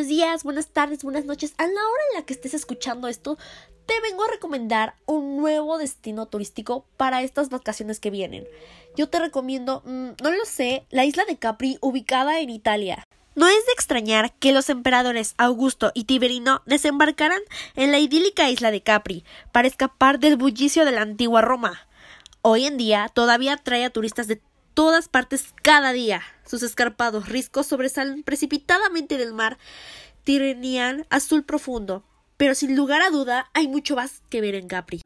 buenos días, buenas tardes, buenas noches. A la hora en la que estés escuchando esto, te vengo a recomendar un nuevo destino turístico para estas vacaciones que vienen. Yo te recomiendo, mm, no lo sé, la isla de Capri ubicada en Italia. No es de extrañar que los emperadores Augusto y Tiberino desembarcaran en la idílica isla de Capri para escapar del bullicio de la antigua Roma. Hoy en día todavía atrae a turistas de todas partes cada día. Sus escarpados riscos sobresalen precipitadamente del mar Tirrenian azul profundo, pero sin lugar a duda hay mucho más que ver en Capri.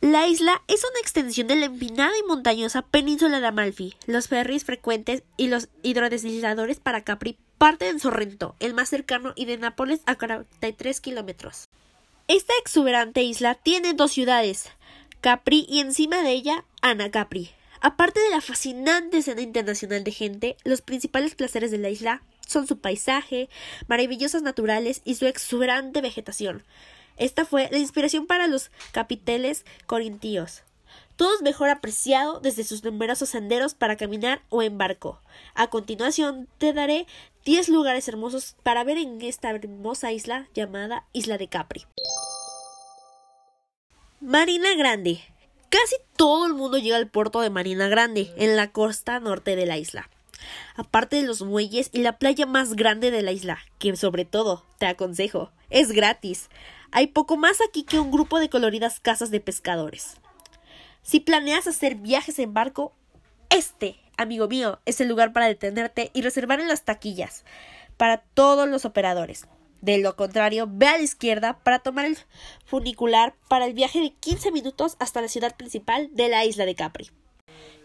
La isla es una extensión de la empinada y montañosa península de Amalfi. Los ferries frecuentes y los hidrodeslizadores para Capri parten en Sorrento, el más cercano, y de Nápoles a 43 kilómetros. Esta exuberante isla tiene dos ciudades, Capri y encima de ella Ana Capri. Aparte de la fascinante escena internacional de gente, los principales placeres de la isla son su paisaje, maravillosas naturales y su exuberante vegetación. Esta fue la inspiración para los capiteles corintios. Todo es mejor apreciado desde sus numerosos senderos para caminar o en barco. A continuación te daré 10 lugares hermosos para ver en esta hermosa isla llamada Isla de Capri. Marina Grande. Casi todo el mundo llega al puerto de Marina Grande, en la costa norte de la isla. Aparte de los muelles y la playa más grande de la isla, que sobre todo, te aconsejo, es gratis. Hay poco más aquí que un grupo de coloridas casas de pescadores. Si planeas hacer viajes en barco, este, amigo mío, es el lugar para detenerte y reservar en las taquillas para todos los operadores. De lo contrario, ve a la izquierda para tomar el funicular para el viaje de 15 minutos hasta la ciudad principal de la isla de Capri.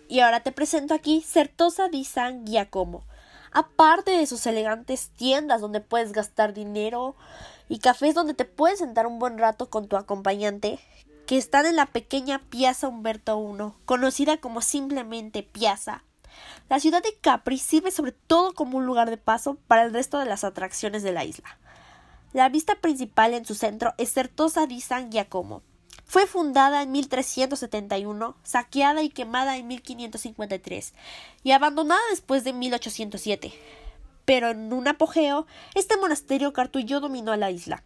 Y ahora te presento aquí Certosa di San Giacomo. Aparte de sus elegantes tiendas donde puedes gastar dinero y cafés donde te puedes sentar un buen rato con tu acompañante, que están en la pequeña Piazza Humberto I, conocida como simplemente Piazza. La ciudad de Capri sirve sobre todo como un lugar de paso para el resto de las atracciones de la isla. La vista principal en su centro es Certosa di San Giacomo. Fue fundada en 1371, saqueada y quemada en 1553 y abandonada después de 1807. Pero en un apogeo, este monasterio cartullo dominó la isla.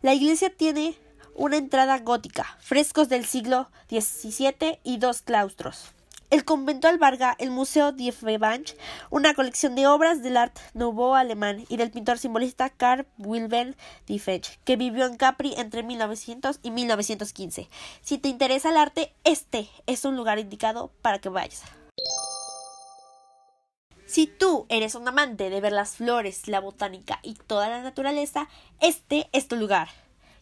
La iglesia tiene una entrada gótica, frescos del siglo XVII y dos claustros. El convento alberga el Museo Diefenbach, una colección de obras del Art Nouveau alemán y del pintor simbolista Karl Wilhelm Diefenbach, que vivió en Capri entre 1900 y 1915. Si te interesa el arte, este es un lugar indicado para que vayas. Si tú eres un amante de ver las flores, la botánica y toda la naturaleza, este es tu lugar.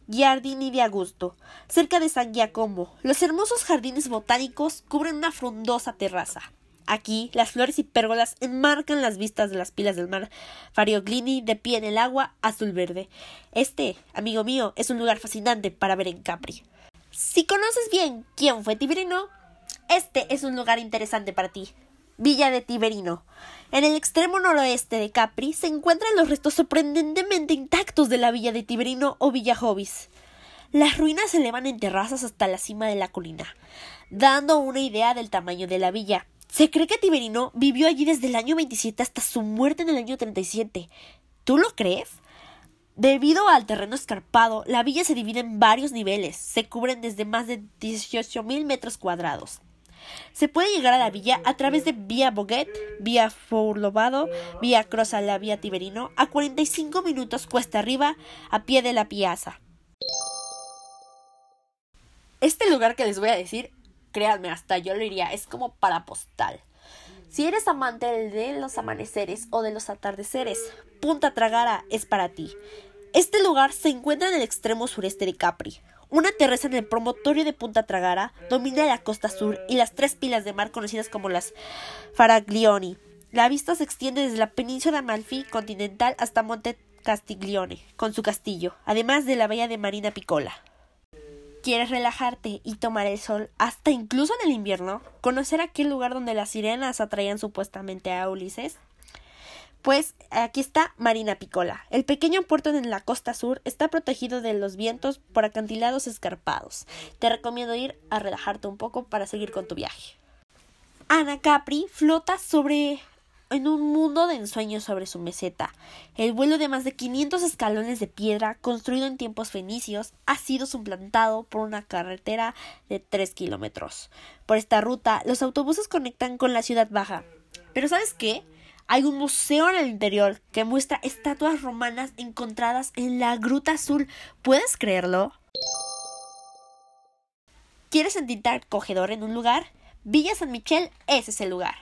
Giardini de Augusto, cerca de San Giacomo. Los hermosos jardines botánicos cubren una frondosa terraza. Aquí, las flores y pérgolas enmarcan las vistas de las pilas del mar Farioglini de pie en el agua azul verde. Este, amigo mío, es un lugar fascinante para ver en Capri. Si conoces bien quién fue Tiberino, este es un lugar interesante para ti. Villa de Tiberino. En el extremo noroeste de Capri se encuentran los restos sorprendentemente intactos de la villa de Tiberino o Villa Hovis. Las ruinas se elevan en terrazas hasta la cima de la colina, dando una idea del tamaño de la villa. Se cree que Tiberino vivió allí desde el año 27 hasta su muerte en el año 37. ¿Tú lo crees? Debido al terreno escarpado, la villa se divide en varios niveles. Se cubren desde más de 18.000 metros cuadrados. Se puede llegar a la villa a través de Vía Boguet, Vía Fourlobado, Vía Crosa la Vía Tiberino, a 45 minutos cuesta arriba, a pie de la piazza. Este lugar que les voy a decir, créanme, hasta yo lo iría, es como para postal. Si eres amante de los amaneceres o de los atardeceres, Punta Tragara es para ti. Este lugar se encuentra en el extremo sureste de Capri, una terraza en el promontorio de Punta Tragara domina la costa sur y las tres pilas de mar conocidas como las Faraglioni. La vista se extiende desde la península Amalfi continental hasta Monte Castiglione, con su castillo, además de la bahía de Marina Piccola. ¿Quieres relajarte y tomar el sol hasta incluso en el invierno? ¿Conocer aquel lugar donde las sirenas atraían supuestamente a Ulises? Pues aquí está Marina Piccola. El pequeño puerto en la costa sur está protegido de los vientos por acantilados escarpados. Te recomiendo ir a relajarte un poco para seguir con tu viaje. Ana Capri flota sobre en un mundo de ensueños sobre su meseta. El vuelo de más de 500 escalones de piedra, construido en tiempos fenicios, ha sido suplantado por una carretera de 3 kilómetros. Por esta ruta, los autobuses conectan con la ciudad baja. Pero ¿sabes qué? Hay un museo en el interior que muestra estatuas romanas encontradas en la Gruta Azul. ¿Puedes creerlo? ¿Quieres sentirte acogedor en un lugar? Villa San Michel es ese lugar.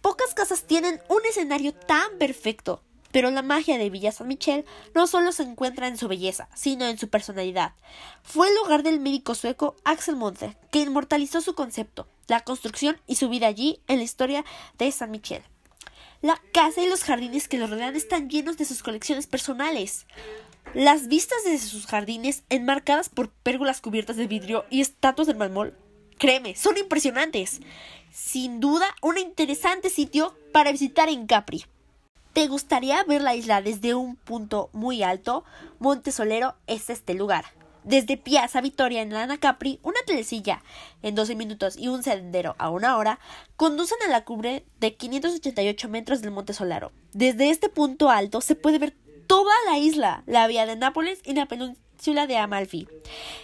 Pocas casas tienen un escenario tan perfecto, pero la magia de Villa San Michel no solo se encuentra en su belleza, sino en su personalidad. Fue el lugar del médico sueco Axel Monte, que inmortalizó su concepto, la construcción y su vida allí en la historia de San Michel. La casa y los jardines que lo rodean están llenos de sus colecciones personales. Las vistas desde sus jardines, enmarcadas por pérgolas cubiertas de vidrio y estatuas de mármol, créeme, son impresionantes sin duda un interesante sitio para visitar en Capri. ¿Te gustaría ver la isla desde un punto muy alto? Monte Solero es este lugar. Desde Piazza Vittoria en Lana Capri, una telecilla en 12 minutos y un sendero a una hora conducen a la cumbre de 588 metros del Monte Solero. Desde este punto alto se puede ver toda la isla, la vía de Nápoles y la península de Amalfi.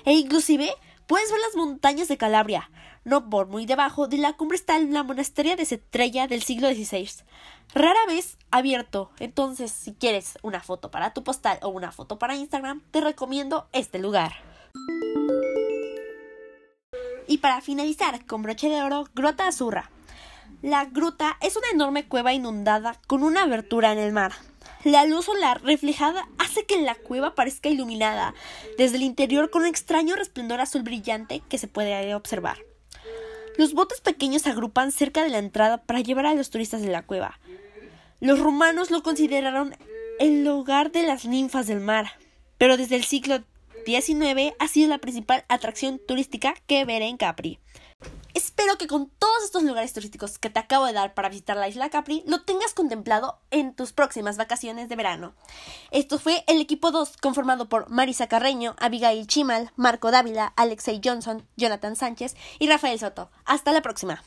E inclusive puedes ver las montañas de Calabria, no por muy debajo de la cumbre está la monasterio de Cetrella del siglo XVI. Rara vez abierto, entonces si quieres una foto para tu postal o una foto para Instagram, te recomiendo este lugar. Y para finalizar con broche de oro, Grota Azurra. La gruta es una enorme cueva inundada con una abertura en el mar. La luz solar reflejada hace que la cueva parezca iluminada desde el interior con un extraño resplandor azul brillante que se puede observar. Los botes pequeños se agrupan cerca de la entrada para llevar a los turistas de la cueva. Los romanos lo consideraron el hogar de las ninfas del mar, pero desde el siglo XIX ha sido la principal atracción turística que veré en Capri. Espero que con todos estos lugares turísticos que te acabo de dar para visitar la isla Capri lo tengas contemplado en tus próximas vacaciones de verano. Esto fue el equipo 2 conformado por Marisa Carreño, Abigail Chimal, Marco Dávila, Alexei Johnson, Jonathan Sánchez y Rafael Soto. Hasta la próxima.